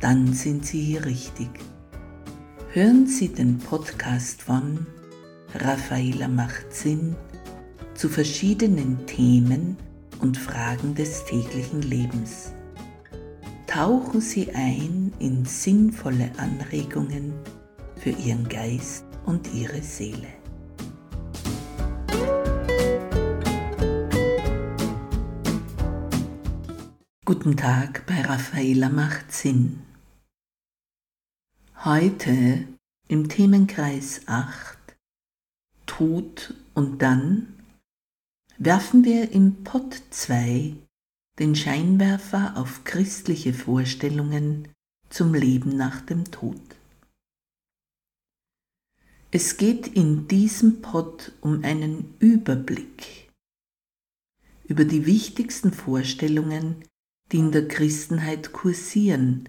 dann sind Sie hier richtig. Hören Sie den Podcast von Raffaela macht Sinn zu verschiedenen Themen und Fragen des täglichen Lebens. Tauchen Sie ein in sinnvolle Anregungen für Ihren Geist und Ihre Seele. Guten Tag bei Raffaela macht Sinn. Heute im Themenkreis 8 Tod und dann werfen wir im Pott 2 den Scheinwerfer auf christliche Vorstellungen zum Leben nach dem Tod. Es geht in diesem Pott um einen Überblick über die wichtigsten Vorstellungen, die in der Christenheit kursieren,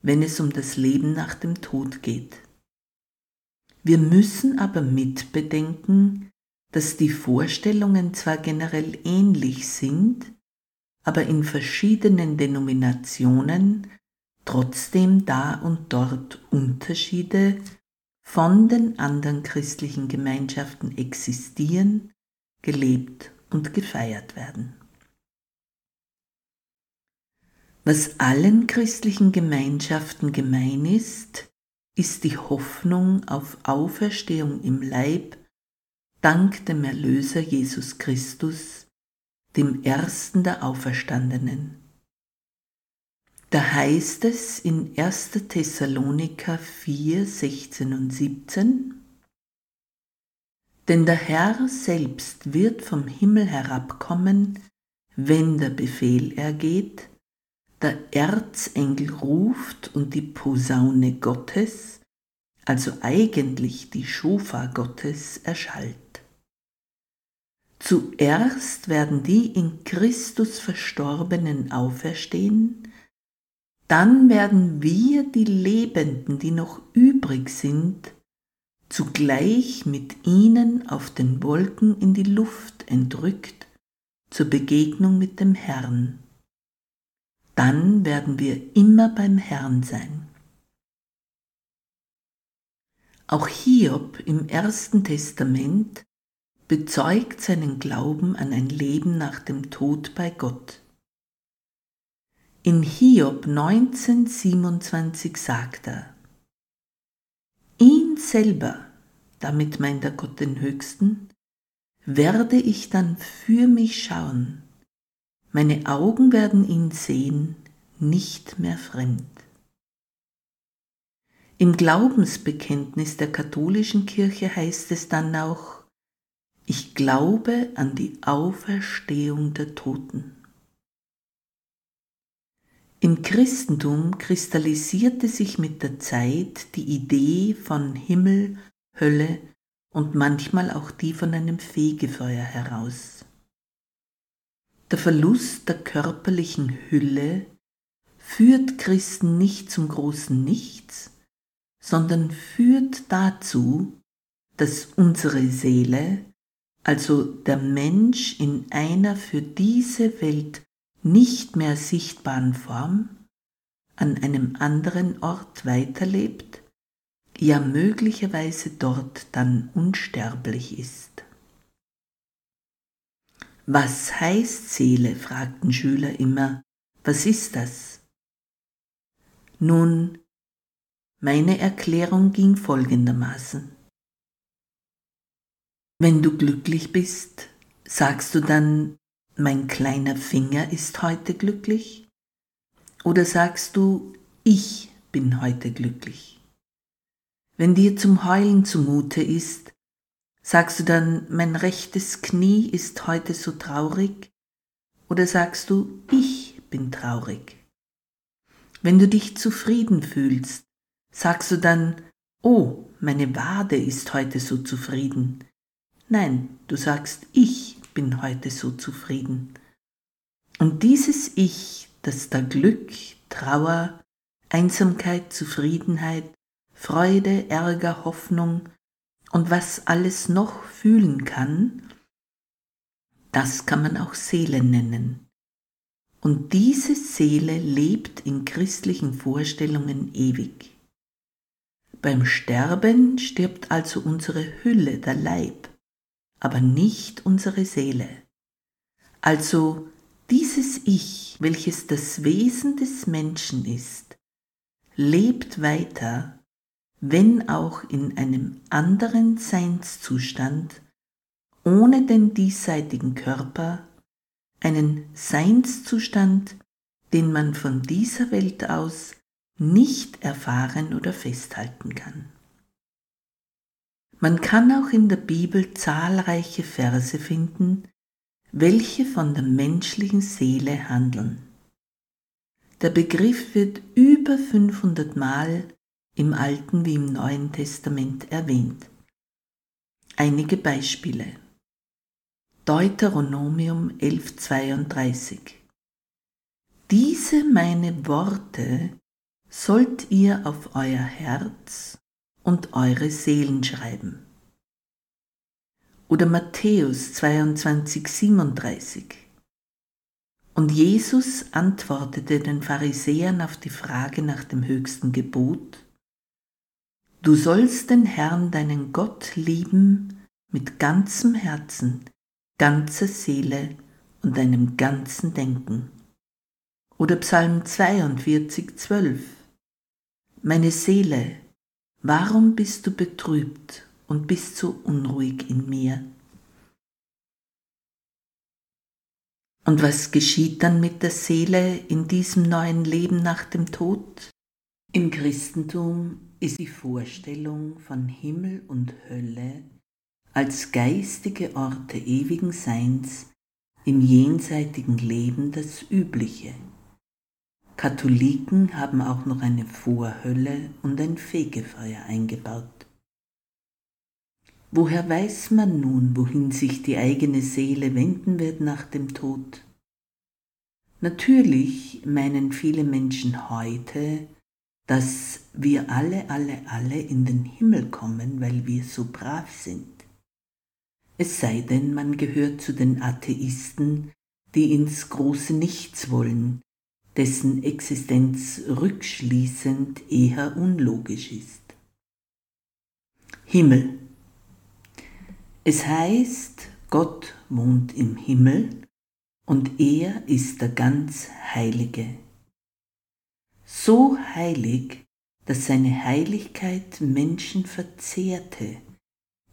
wenn es um das Leben nach dem Tod geht. Wir müssen aber mitbedenken, dass die Vorstellungen zwar generell ähnlich sind, aber in verschiedenen Denominationen trotzdem da und dort Unterschiede von den anderen christlichen Gemeinschaften existieren, gelebt und gefeiert werden. Was allen christlichen Gemeinschaften gemein ist, ist die Hoffnung auf Auferstehung im Leib dank dem Erlöser Jesus Christus, dem Ersten der Auferstandenen. Da heißt es in 1. Thessaloniker 4, 16 und 17, Denn der Herr selbst wird vom Himmel herabkommen, wenn der Befehl ergeht, der Erzengel ruft und die Posaune Gottes, also eigentlich die Schofa Gottes, erschallt. Zuerst werden die in Christus Verstorbenen auferstehen, dann werden wir, die Lebenden, die noch übrig sind, zugleich mit ihnen auf den Wolken in die Luft entrückt zur Begegnung mit dem Herrn dann werden wir immer beim Herrn sein. Auch Hiob im Ersten Testament bezeugt seinen Glauben an ein Leben nach dem Tod bei Gott. In Hiob 1927 sagt er, Ihn selber, damit meint er Gott den Höchsten, werde ich dann für mich schauen meine Augen werden ihn sehen, nicht mehr fremd. Im Glaubensbekenntnis der katholischen Kirche heißt es dann auch, ich glaube an die Auferstehung der Toten. Im Christentum kristallisierte sich mit der Zeit die Idee von Himmel, Hölle und manchmal auch die von einem Fegefeuer heraus. Der Verlust der körperlichen Hülle führt Christen nicht zum großen Nichts, sondern führt dazu, dass unsere Seele, also der Mensch in einer für diese Welt nicht mehr sichtbaren Form, an einem anderen Ort weiterlebt, ja möglicherweise dort dann unsterblich ist. Was heißt Seele? fragten Schüler immer. Was ist das? Nun, meine Erklärung ging folgendermaßen. Wenn du glücklich bist, sagst du dann, mein kleiner Finger ist heute glücklich? Oder sagst du, ich bin heute glücklich? Wenn dir zum Heulen zumute ist, Sagst du dann, mein rechtes Knie ist heute so traurig? Oder sagst du, ich bin traurig? Wenn du dich zufrieden fühlst, sagst du dann, oh, meine Wade ist heute so zufrieden. Nein, du sagst, ich bin heute so zufrieden. Und dieses Ich, das da Glück, Trauer, Einsamkeit, Zufriedenheit, Freude, Ärger, Hoffnung und was alles noch fühlen kann, das kann man auch Seele nennen. Und diese Seele lebt in christlichen Vorstellungen ewig. Beim Sterben stirbt also unsere Hülle, der Leib, aber nicht unsere Seele. Also dieses Ich, welches das Wesen des Menschen ist, lebt weiter, wenn auch in einem anderen Seinszustand, ohne den diesseitigen Körper, einen Seinszustand, den man von dieser Welt aus nicht erfahren oder festhalten kann. Man kann auch in der Bibel zahlreiche Verse finden, welche von der menschlichen Seele handeln. Der Begriff wird über 500 Mal im Alten wie im Neuen Testament erwähnt. Einige Beispiele. Deuteronomium 11.32 Diese meine Worte sollt ihr auf euer Herz und eure Seelen schreiben. Oder Matthäus 22.37 Und Jesus antwortete den Pharisäern auf die Frage nach dem höchsten Gebot, Du sollst den Herrn deinen Gott lieben mit ganzem Herzen, ganzer Seele und deinem ganzen Denken. Oder Psalm 42, 12. Meine Seele, warum bist du betrübt und bist so unruhig in mir? Und was geschieht dann mit der Seele in diesem neuen Leben nach dem Tod? Im Christentum ist die Vorstellung von Himmel und Hölle als geistige Orte ewigen Seins im jenseitigen Leben das Übliche. Katholiken haben auch noch eine Vorhölle und ein Fegefeuer eingebaut. Woher weiß man nun, wohin sich die eigene Seele wenden wird nach dem Tod? Natürlich meinen viele Menschen heute, dass wir alle, alle, alle in den Himmel kommen, weil wir so brav sind es sei denn, man gehört zu den Atheisten, die ins große Nichts wollen, dessen Existenz rückschließend eher unlogisch ist. Himmel. Es heißt, Gott wohnt im Himmel und er ist der ganz Heilige. So heilig, dass seine Heiligkeit Menschen verzehrte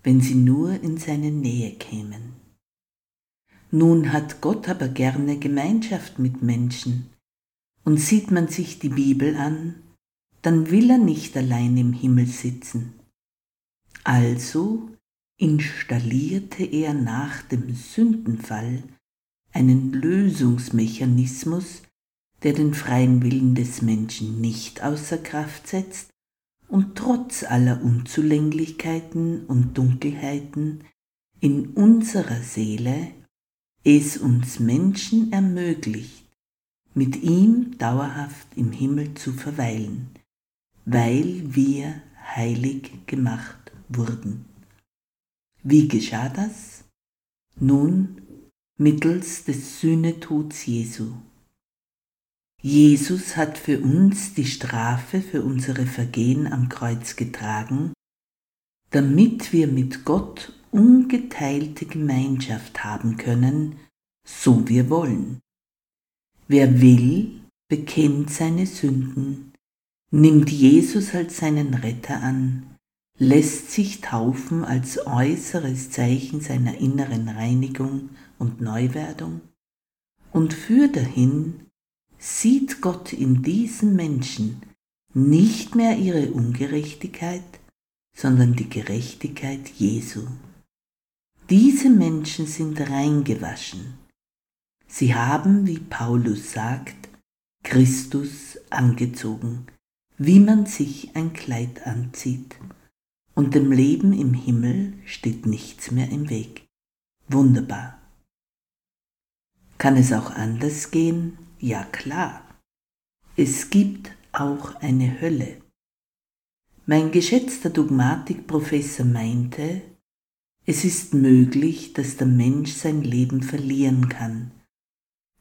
wenn sie nur in seine Nähe kämen. Nun hat Gott aber gerne Gemeinschaft mit Menschen, und sieht man sich die Bibel an, dann will er nicht allein im Himmel sitzen. Also installierte er nach dem Sündenfall einen Lösungsmechanismus, der den freien Willen des Menschen nicht außer Kraft setzt, und trotz aller Unzulänglichkeiten und Dunkelheiten in unserer Seele es uns Menschen ermöglicht, mit ihm dauerhaft im Himmel zu verweilen, weil wir heilig gemacht wurden. Wie geschah das? Nun mittels des Sühnetods Jesu. Jesus hat für uns die Strafe für unsere Vergehen am Kreuz getragen, damit wir mit Gott ungeteilte Gemeinschaft haben können, so wir wollen. Wer will, bekennt seine Sünden, nimmt Jesus als seinen Retter an, lässt sich taufen als äußeres Zeichen seiner inneren Reinigung und Neuwerdung und führt dahin, sieht Gott in diesen Menschen nicht mehr ihre Ungerechtigkeit, sondern die Gerechtigkeit Jesu. Diese Menschen sind reingewaschen. Sie haben, wie Paulus sagt, Christus angezogen, wie man sich ein Kleid anzieht. Und dem Leben im Himmel steht nichts mehr im Weg. Wunderbar. Kann es auch anders gehen? Ja klar. Es gibt auch eine Hölle. Mein geschätzter Dogmatikprofessor meinte, es ist möglich, dass der Mensch sein Leben verlieren kann,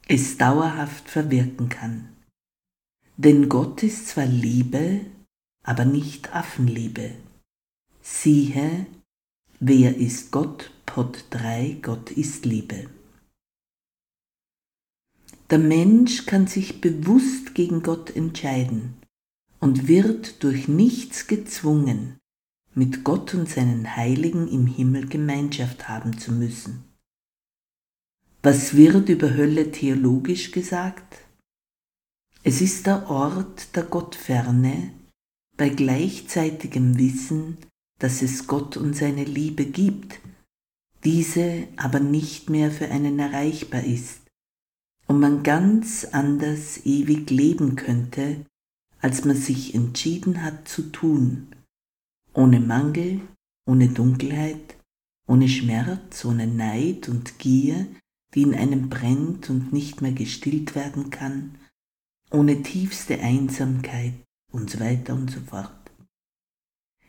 es dauerhaft verwirken kann. Denn Gott ist zwar Liebe, aber nicht Affenliebe. Siehe, wer ist Gott? Pod 3, Gott ist Liebe. Der Mensch kann sich bewusst gegen Gott entscheiden und wird durch nichts gezwungen, mit Gott und seinen Heiligen im Himmel Gemeinschaft haben zu müssen. Was wird über Hölle theologisch gesagt? Es ist der Ort der Gottferne bei gleichzeitigem Wissen, dass es Gott und seine Liebe gibt, diese aber nicht mehr für einen erreichbar ist und man ganz anders ewig leben könnte, als man sich entschieden hat zu tun, ohne Mangel, ohne Dunkelheit, ohne Schmerz, ohne Neid und Gier, die in einem brennt und nicht mehr gestillt werden kann, ohne tiefste Einsamkeit und so weiter und so fort.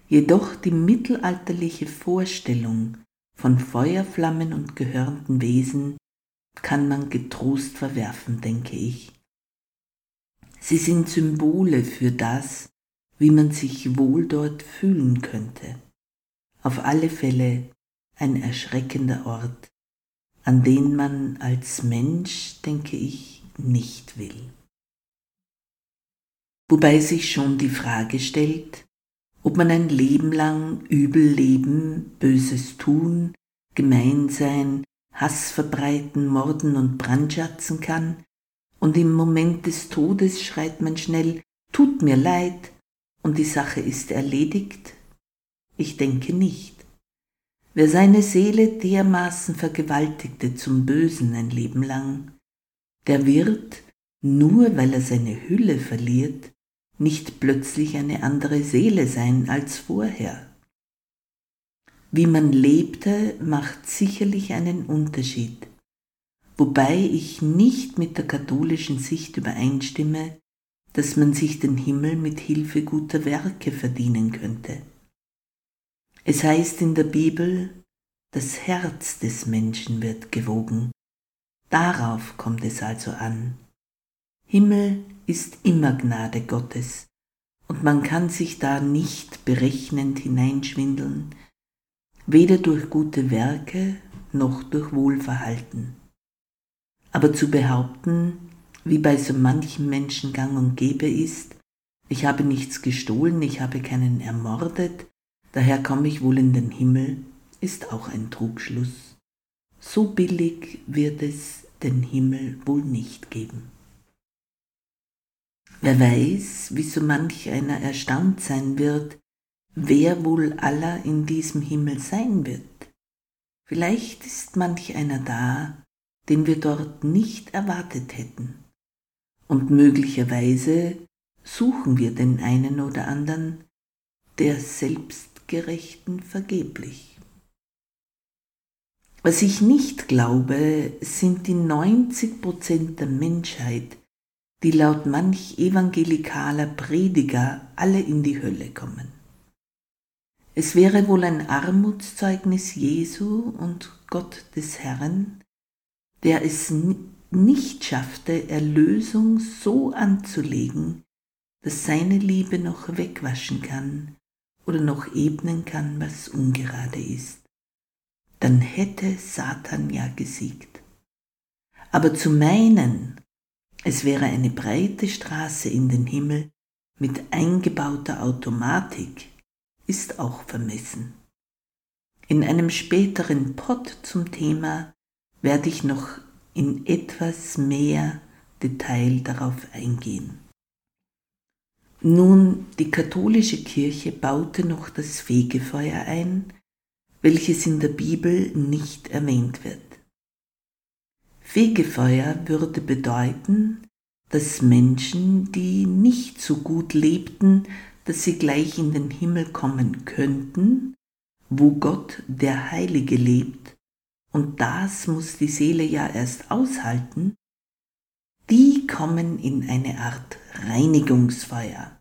Jedoch die mittelalterliche Vorstellung von Feuerflammen und gehörnten Wesen kann man getrost verwerfen, denke ich. Sie sind Symbole für das, wie man sich wohl dort fühlen könnte. Auf alle Fälle ein erschreckender Ort, an den man als Mensch, denke ich, nicht will. Wobei sich schon die Frage stellt, ob man ein Leben lang übel leben, Böses tun, gemein sein, Hass verbreiten, morden und brandschatzen kann, und im Moment des Todes schreit man schnell, tut mir leid, und die Sache ist erledigt? Ich denke nicht. Wer seine Seele dermaßen vergewaltigte zum Bösen ein Leben lang, der wird, nur weil er seine Hülle verliert, nicht plötzlich eine andere Seele sein als vorher. Wie man lebte, macht sicherlich einen Unterschied, wobei ich nicht mit der katholischen Sicht übereinstimme, dass man sich den Himmel mit Hilfe guter Werke verdienen könnte. Es heißt in der Bibel, das Herz des Menschen wird gewogen. Darauf kommt es also an. Himmel ist immer Gnade Gottes, und man kann sich da nicht berechnend hineinschwindeln, weder durch gute Werke noch durch Wohlverhalten. Aber zu behaupten, wie bei so manchem Menschen gang und gäbe ist, ich habe nichts gestohlen, ich habe keinen ermordet, daher komme ich wohl in den Himmel, ist auch ein Trugschluss. So billig wird es den Himmel wohl nicht geben. Wer weiß, wie so manch einer erstaunt sein wird, wer wohl aller in diesem Himmel sein wird. Vielleicht ist manch einer da, den wir dort nicht erwartet hätten. Und möglicherweise suchen wir den einen oder anderen, der Selbstgerechten vergeblich. Was ich nicht glaube, sind die 90 Prozent der Menschheit, die laut manch evangelikaler Prediger alle in die Hölle kommen. Es wäre wohl ein Armutszeugnis Jesu und Gott des Herrn, der es nicht schaffte, Erlösung so anzulegen, dass seine Liebe noch wegwaschen kann oder noch ebnen kann, was ungerade ist. Dann hätte Satan ja gesiegt. Aber zu meinen, es wäre eine breite Straße in den Himmel mit eingebauter Automatik, ist auch vermessen. In einem späteren Pod zum Thema werde ich noch in etwas mehr Detail darauf eingehen. Nun, die katholische Kirche baute noch das Fegefeuer ein, welches in der Bibel nicht erwähnt wird. Fegefeuer würde bedeuten, dass Menschen, die nicht so gut lebten, dass sie gleich in den Himmel kommen könnten, wo Gott der Heilige lebt, und das muss die Seele ja erst aushalten, die kommen in eine Art Reinigungsfeuer.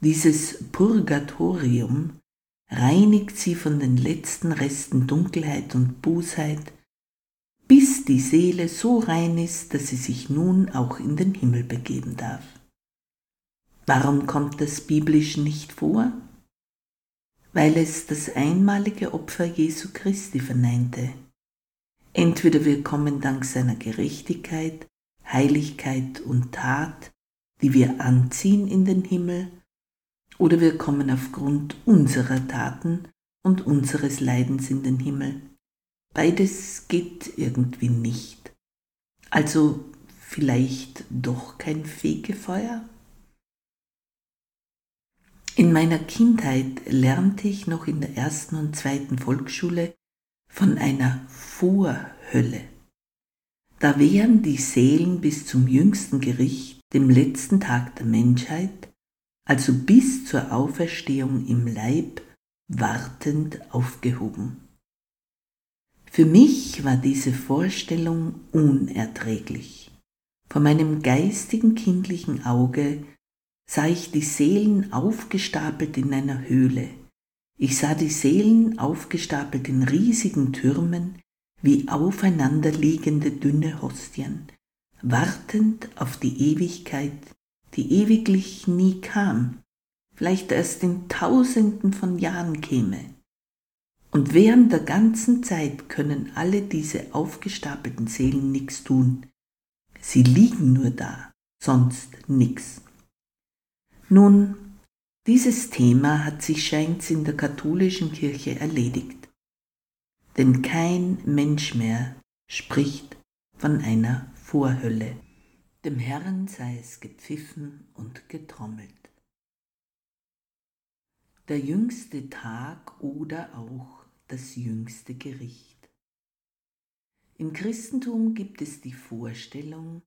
Dieses Purgatorium reinigt sie von den letzten Resten Dunkelheit und Bosheit, bis die Seele so rein ist, dass sie sich nun auch in den Himmel begeben darf. Warum kommt das biblisch nicht vor? Weil es das einmalige Opfer Jesu Christi verneinte. Entweder wir kommen dank seiner Gerechtigkeit, Heiligkeit und Tat, die wir anziehen in den Himmel, oder wir kommen aufgrund unserer Taten und unseres Leidens in den Himmel. Beides geht irgendwie nicht. Also vielleicht doch kein Fegefeuer? In meiner Kindheit lernte ich noch in der ersten und zweiten Volksschule von einer Vorhölle. Da wären die Seelen bis zum jüngsten Gericht, dem letzten Tag der Menschheit, also bis zur Auferstehung im Leib, wartend aufgehoben. Für mich war diese Vorstellung unerträglich. Vor meinem geistigen kindlichen Auge sah ich die Seelen aufgestapelt in einer Höhle. Ich sah die Seelen aufgestapelt in riesigen Türmen wie aufeinanderliegende dünne Hostien, wartend auf die Ewigkeit, die ewiglich nie kam, vielleicht erst in tausenden von Jahren käme. Und während der ganzen Zeit können alle diese aufgestapelten Seelen nichts tun. Sie liegen nur da, sonst nichts. Nun, dieses Thema hat sich scheint's in der katholischen Kirche erledigt. Denn kein Mensch mehr spricht von einer Vorhölle. Dem Herrn sei es gepfiffen und getrommelt. Der jüngste Tag oder auch das jüngste Gericht. Im Christentum gibt es die Vorstellung,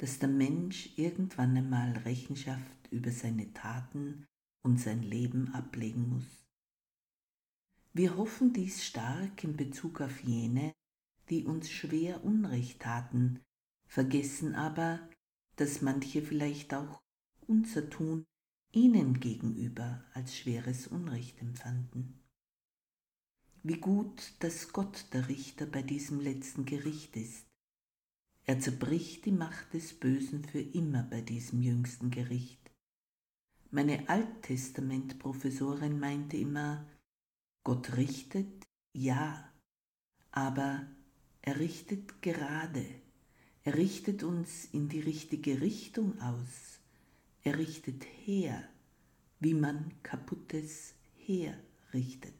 dass der Mensch irgendwann einmal Rechenschaft über seine Taten und sein Leben ablegen muss. Wir hoffen dies stark in Bezug auf jene, die uns schwer Unrecht taten, vergessen aber, dass manche vielleicht auch unser Tun ihnen gegenüber als schweres Unrecht empfanden. Wie gut, dass Gott der Richter bei diesem letzten Gericht ist, er zerbricht die Macht des Bösen für immer bei diesem jüngsten Gericht. Meine Alttestament-Professorin meinte immer, Gott richtet, ja, aber er richtet gerade. Er richtet uns in die richtige Richtung aus. Er richtet her, wie man kaputtes herrichtet.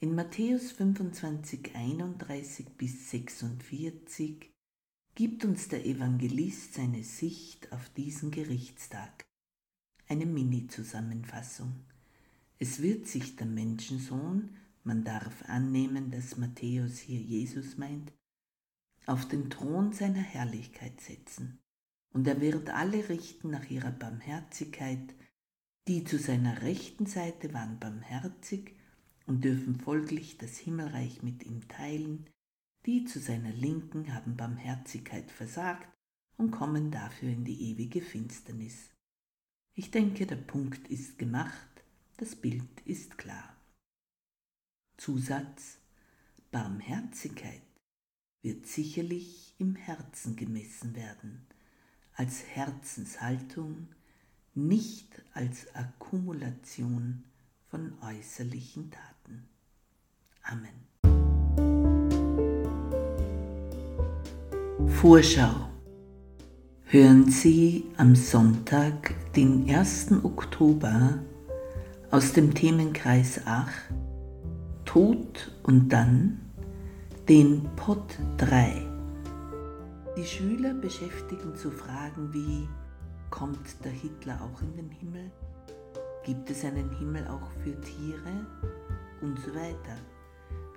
In Matthäus 25, 31 bis 46 gibt uns der Evangelist seine Sicht auf diesen Gerichtstag. Eine Mini-Zusammenfassung. Es wird sich der Menschensohn, man darf annehmen, dass Matthäus hier Jesus meint, auf den Thron seiner Herrlichkeit setzen, und er wird alle richten nach ihrer Barmherzigkeit, die zu seiner rechten Seite waren barmherzig, und dürfen folglich das Himmelreich mit ihm teilen, die zu seiner Linken haben Barmherzigkeit versagt und kommen dafür in die ewige Finsternis. Ich denke, der Punkt ist gemacht, das Bild ist klar. Zusatz Barmherzigkeit wird sicherlich im Herzen gemessen werden, als Herzenshaltung, nicht als Akkumulation von äußerlichen Taten. Amen. Vorschau. Hören Sie am Sonntag, den 1. Oktober, aus dem Themenkreis Ach, Tod und dann den Pod 3. Die Schüler beschäftigen zu Fragen wie, kommt der Hitler auch in den Himmel? Gibt es einen Himmel auch für Tiere? Und so weiter.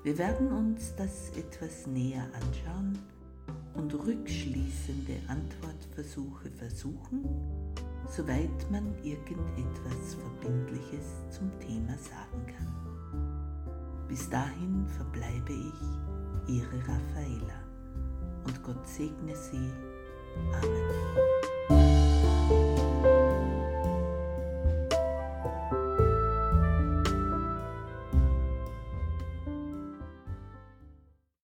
Wir werden uns das etwas näher anschauen und rückschließende Antwortversuche versuchen, soweit man irgendetwas Verbindliches zum Thema sagen kann. Bis dahin verbleibe ich, Ihre Raffaela, und Gott segne Sie. Amen.